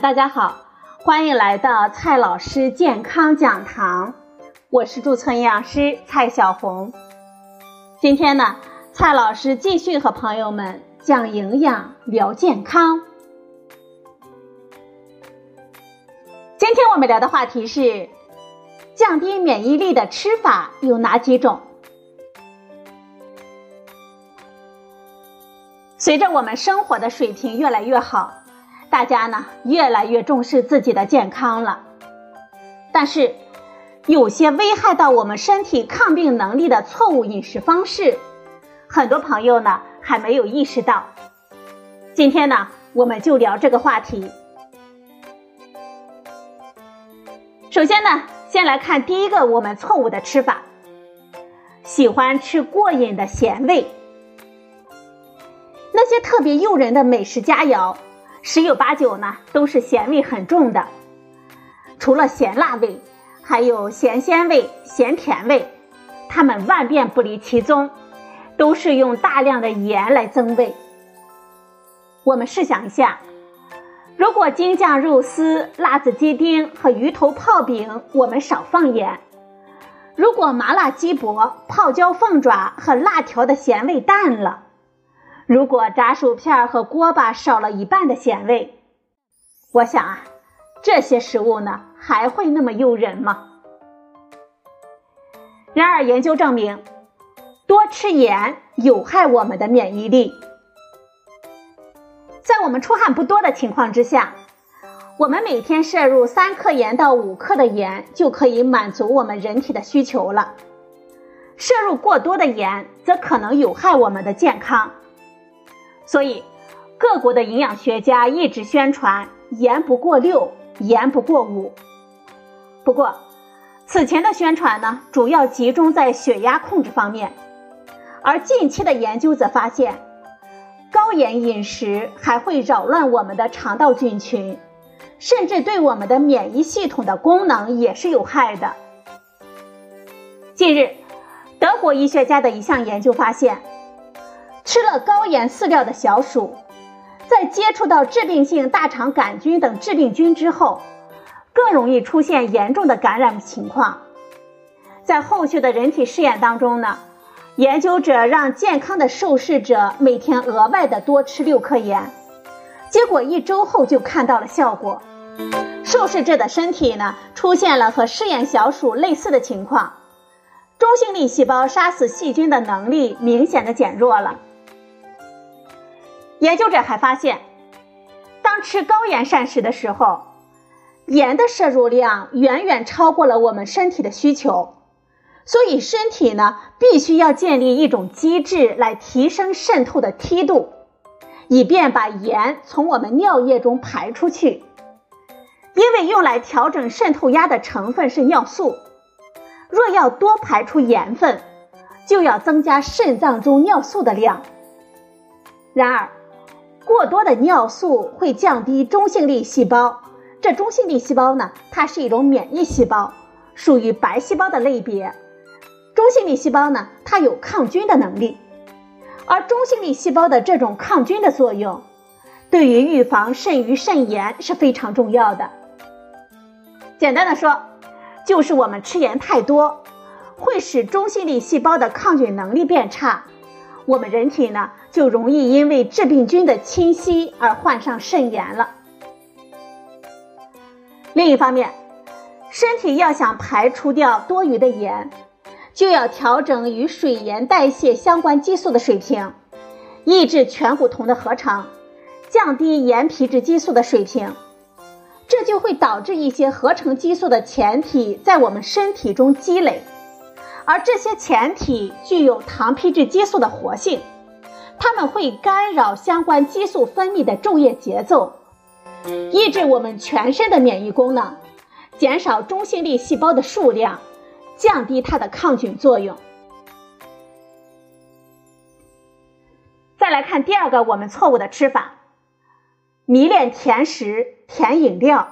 大家好，欢迎来到蔡老师健康讲堂，我是驻村营养师蔡小红。今天呢，蔡老师继续和朋友们讲营养、聊健康。今天我们聊的话题是降低免疫力的吃法有哪几种？随着我们生活的水平越来越好。大家呢越来越重视自己的健康了，但是有些危害到我们身体抗病能力的错误饮食方式，很多朋友呢还没有意识到。今天呢，我们就聊这个话题。首先呢，先来看第一个我们错误的吃法：喜欢吃过瘾的咸味，那些特别诱人的美食佳肴。十有八九呢，都是咸味很重的。除了咸辣味，还有咸鲜味、咸甜味，它们万变不离其宗，都是用大量的盐来增味。我们试想一下，如果京酱肉丝、辣子鸡丁和鱼头泡饼我们少放盐；如果麻辣鸡脖、泡椒凤爪和辣条的咸味淡了。如果炸薯片和锅巴少了一半的咸味，我想啊，这些食物呢还会那么诱人吗？然而研究证明，多吃盐有害我们的免疫力。在我们出汗不多的情况之下，我们每天摄入三克盐到五克的盐就可以满足我们人体的需求了。摄入过多的盐则可能有害我们的健康。所以，各国的营养学家一直宣传盐不过六，盐不过五。不过，此前的宣传呢，主要集中在血压控制方面，而近期的研究则发现，高盐饮食还会扰乱我们的肠道菌群，甚至对我们的免疫系统的功能也是有害的。近日，德国医学家的一项研究发现。吃了高盐饲料的小鼠，在接触到致病性大肠杆菌等致病菌之后，更容易出现严重的感染情况。在后续的人体试验当中呢，研究者让健康的受试者每天额外的多吃六克盐，结果一周后就看到了效果。受试者的身体呢，出现了和试验小鼠类似的情况，中性粒细胞杀死细菌的能力明显的减弱了。研究者还发现，当吃高盐膳食的时候，盐的摄入量远远超过了我们身体的需求，所以身体呢必须要建立一种机制来提升渗透的梯度，以便把盐从我们尿液中排出去。因为用来调整渗透压的成分是尿素，若要多排出盐分，就要增加肾脏中尿素的量。然而，过多的尿素会降低中性粒细胞，这中性粒细胞呢，它是一种免疫细胞，属于白细胞的类别。中性粒细胞呢，它有抗菌的能力，而中性粒细胞的这种抗菌的作用，对于预防肾盂肾炎是非常重要的。简单的说，就是我们吃盐太多，会使中性粒细胞的抗菌能力变差。我们人体呢，就容易因为致病菌的侵袭而患上肾炎了。另一方面，身体要想排除掉多余的盐，就要调整与水盐代谢相关激素的水平，抑制醛固酮的合成，降低盐皮质激素的水平，这就会导致一些合成激素的前体在我们身体中积累。而这些前体具有糖皮质激素的活性，它们会干扰相关激素分泌的昼夜节奏，抑制我们全身的免疫功能，减少中性粒细胞的数量，降低它的抗菌作用。再来看第二个我们错误的吃法：迷恋甜食、甜饮料。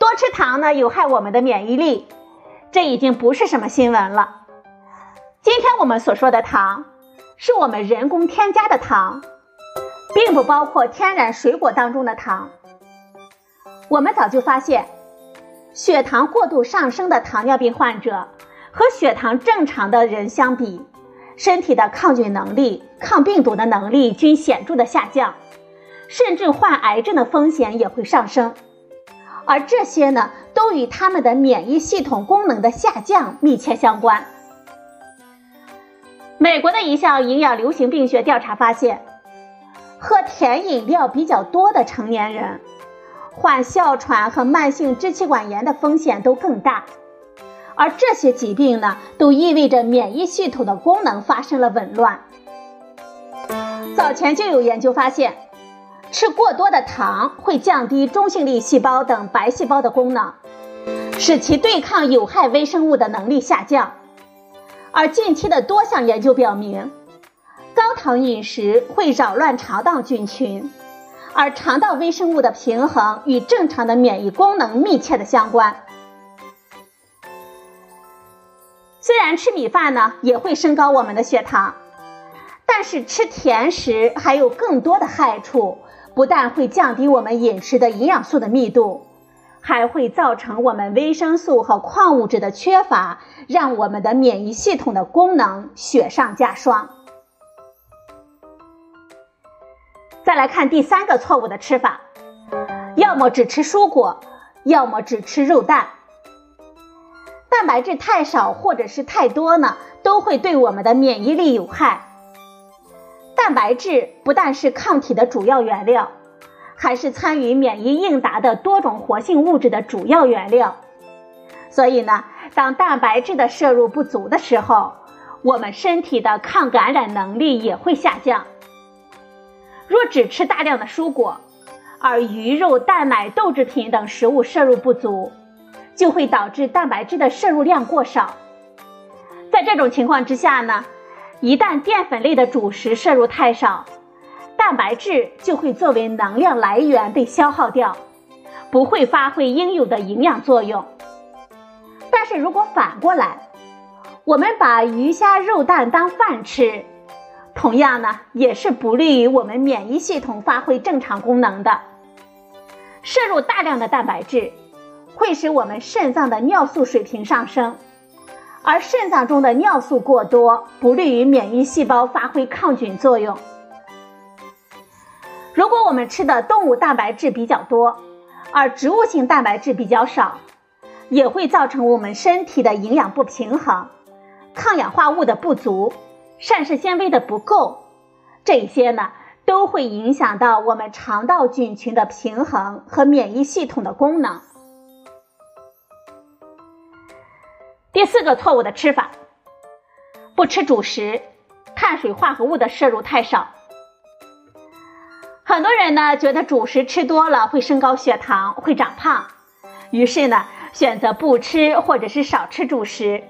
多吃糖呢，有害我们的免疫力。这已经不是什么新闻了。今天我们所说的糖，是我们人工添加的糖，并不包括天然水果当中的糖。我们早就发现，血糖过度上升的糖尿病患者和血糖正常的人相比，身体的抗菌能力、抗病毒的能力均显著的下降，甚至患癌症的风险也会上升。而这些呢，都与他们的免疫系统功能的下降密切相关。美国的一项营养流行病学调查发现，喝甜饮料比较多的成年人，患哮喘和慢性支气管炎的风险都更大。而这些疾病呢，都意味着免疫系统的功能发生了紊乱。早前就有研究发现。吃过多的糖会降低中性粒细胞等白细胞的功能，使其对抗有害微生物的能力下降。而近期的多项研究表明，高糖饮食会扰乱肠道菌群，而肠道微生物的平衡与正常的免疫功能密切的相关。虽然吃米饭呢也会升高我们的血糖，但是吃甜食还有更多的害处。不但会降低我们饮食的营养素的密度，还会造成我们维生素和矿物质的缺乏，让我们的免疫系统的功能雪上加霜。再来看第三个错误的吃法，要么只吃蔬果，要么只吃肉蛋。蛋白质太少或者是太多呢，都会对我们的免疫力有害。蛋白质不但是抗体的主要原料，还是参与免疫应答的多种活性物质的主要原料。所以呢，当蛋白质的摄入不足的时候，我们身体的抗感染能力也会下降。若只吃大量的蔬果，而鱼肉、蛋奶、豆制品等食物摄入不足，就会导致蛋白质的摄入量过少。在这种情况之下呢？一旦淀粉类的主食摄入太少，蛋白质就会作为能量来源被消耗掉，不会发挥应有的营养作用。但是如果反过来，我们把鱼虾肉蛋当饭吃，同样呢也是不利于我们免疫系统发挥正常功能的。摄入大量的蛋白质，会使我们肾脏的尿素水平上升。而肾脏中的尿素过多，不利于免疫细胞发挥抗菌作用。如果我们吃的动物蛋白质比较多，而植物性蛋白质比较少，也会造成我们身体的营养不平衡、抗氧化物的不足、膳食纤维的不够，这些呢都会影响到我们肠道菌群的平衡和免疫系统的功能。第四个错误的吃法，不吃主食，碳水化合物的摄入太少。很多人呢觉得主食吃多了会升高血糖，会长胖，于是呢选择不吃或者是少吃主食。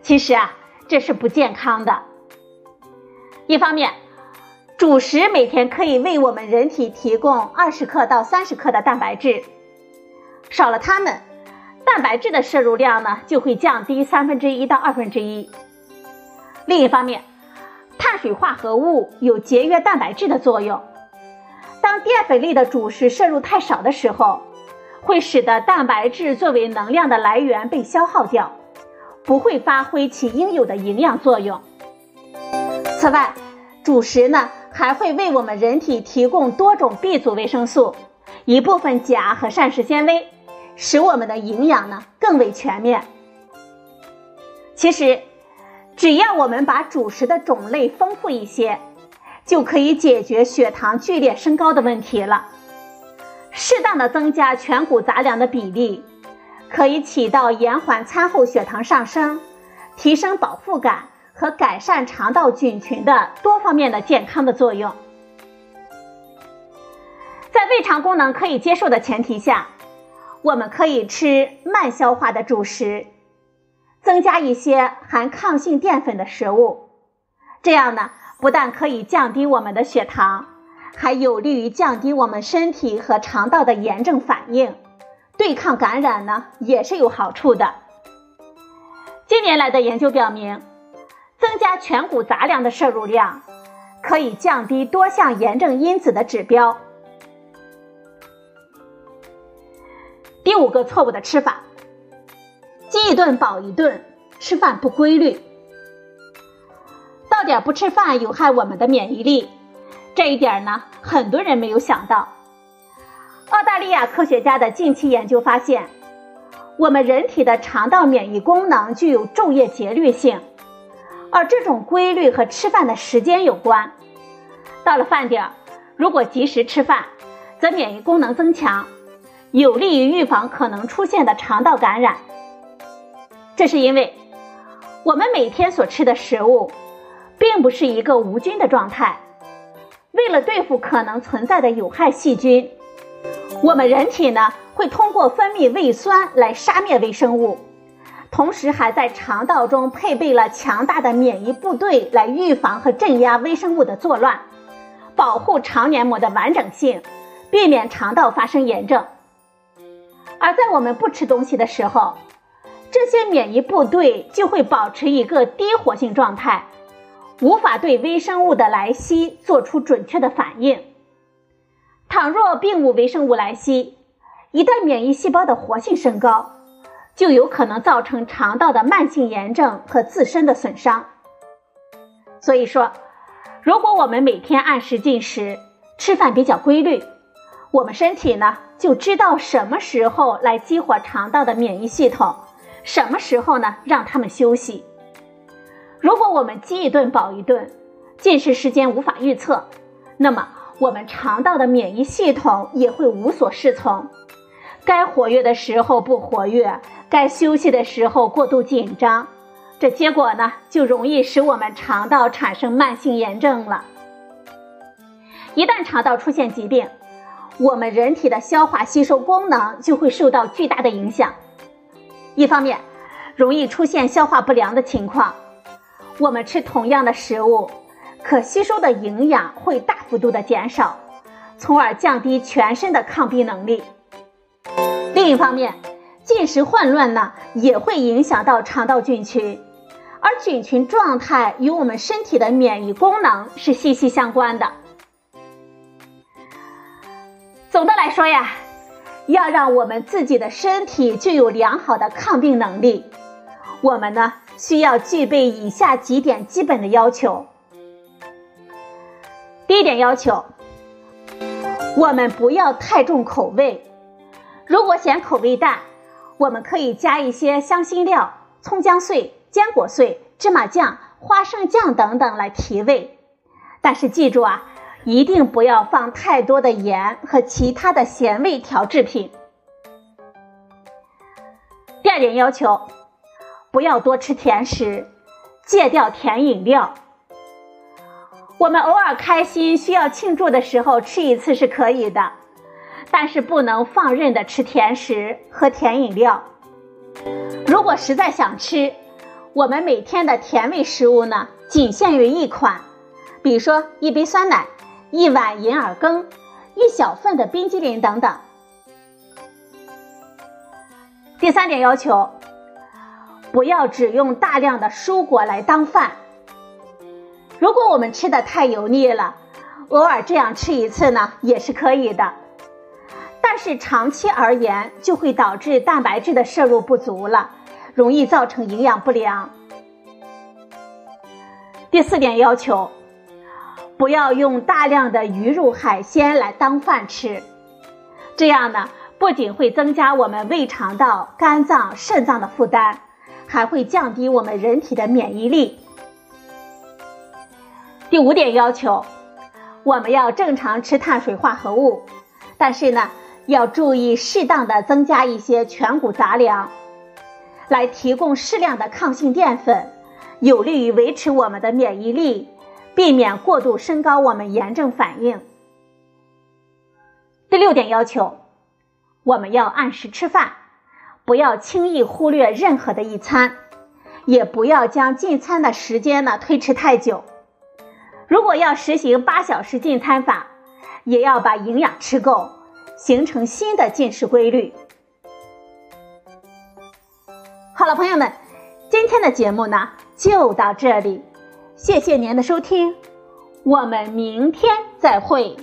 其实啊这是不健康的。一方面，主食每天可以为我们人体提供二十克到三十克的蛋白质，少了它们。蛋白质的摄入量呢，就会降低三分之一到二分之一。另一方面，碳水化合物有节约蛋白质的作用。当淀粉类的主食摄入太少的时候，会使得蛋白质作为能量的来源被消耗掉，不会发挥其应有的营养作用。此外，主食呢还会为我们人体提供多种 B 族维生素、一部分钾和膳食纤维。使我们的营养呢更为全面。其实，只要我们把主食的种类丰富一些，就可以解决血糖剧烈升高的问题了。适当的增加全谷杂粮的比例，可以起到延缓餐后血糖上升、提升饱腹感和改善肠道菌群的多方面的健康的作用。在胃肠功能可以接受的前提下。我们可以吃慢消化的主食，增加一些含抗性淀粉的食物，这样呢，不但可以降低我们的血糖，还有利于降低我们身体和肠道的炎症反应，对抗感染呢也是有好处的。近年来的研究表明，增加全谷杂粮的摄入量，可以降低多项炎症因子的指标。第五个错误的吃法：饥一顿饱一顿，吃饭不规律。到点不吃饭有害我们的免疫力，这一点呢，很多人没有想到。澳大利亚科学家的近期研究发现，我们人体的肠道免疫功能具有昼夜节律性，而这种规律和吃饭的时间有关。到了饭点，如果及时吃饭，则免疫功能增强，有利于预防可能出现的肠道感染。这是因为我们每天所吃的食物，并不是一个无菌的状态。为了对付可能存在的有害细菌，我们人体呢会通过分泌胃酸来杀灭微生物，同时还在肠道中配备了强大的免疫部队来预防和镇压微生物的作乱，保护肠黏膜的完整性。避免肠道发生炎症，而在我们不吃东西的时候，这些免疫部队就会保持一个低活性状态，无法对微生物的来袭做出准确的反应。倘若并无微生物来袭，一旦免疫细胞的活性升高，就有可能造成肠道的慢性炎症和自身的损伤。所以说，如果我们每天按时进食，吃饭比较规律。我们身体呢就知道什么时候来激活肠道的免疫系统，什么时候呢让他们休息。如果我们饥一顿饱一顿，进食时间无法预测，那么我们肠道的免疫系统也会无所适从，该活跃的时候不活跃，该休息的时候过度紧张，这结果呢就容易使我们肠道产生慢性炎症了。一旦肠道出现疾病，我们人体的消化吸收功能就会受到巨大的影响，一方面容易出现消化不良的情况，我们吃同样的食物，可吸收的营养会大幅度的减少，从而降低全身的抗病能力。另一方面，进食混乱呢，也会影响到肠道菌群，而菌群状态与我们身体的免疫功能是息息相关的。总的来说呀，要让我们自己的身体具有良好的抗病能力，我们呢需要具备以下几点基本的要求。第一点要求，我们不要太重口味。如果嫌口味淡，我们可以加一些香辛料、葱姜碎、坚果碎、芝麻酱、花生酱等等来提味。但是记住啊。一定不要放太多的盐和其他的咸味调制品。第二点要求，不要多吃甜食，戒掉甜饮料。我们偶尔开心需要庆祝的时候吃一次是可以的，但是不能放任的吃甜食和甜饮料。如果实在想吃，我们每天的甜味食物呢，仅限于一款，比如说一杯酸奶。一碗银耳羹，一小份的冰激凌等等。第三点要求，不要只用大量的蔬果来当饭。如果我们吃的太油腻了，偶尔这样吃一次呢也是可以的，但是长期而言就会导致蛋白质的摄入不足了，容易造成营养不良。第四点要求。不要用大量的鱼肉海鲜来当饭吃，这样呢，不仅会增加我们胃肠道、肝脏、肾脏的负担，还会降低我们人体的免疫力。第五点要求，我们要正常吃碳水化合物，但是呢，要注意适当的增加一些全谷杂粮，来提供适量的抗性淀粉，有利于维持我们的免疫力。避免过度升高我们炎症反应。第六点要求，我们要按时吃饭，不要轻易忽略任何的一餐，也不要将进餐的时间呢推迟太久。如果要实行八小时进餐法，也要把营养吃够，形成新的进食规律。好了，朋友们，今天的节目呢就到这里。谢谢您的收听，我们明天再会。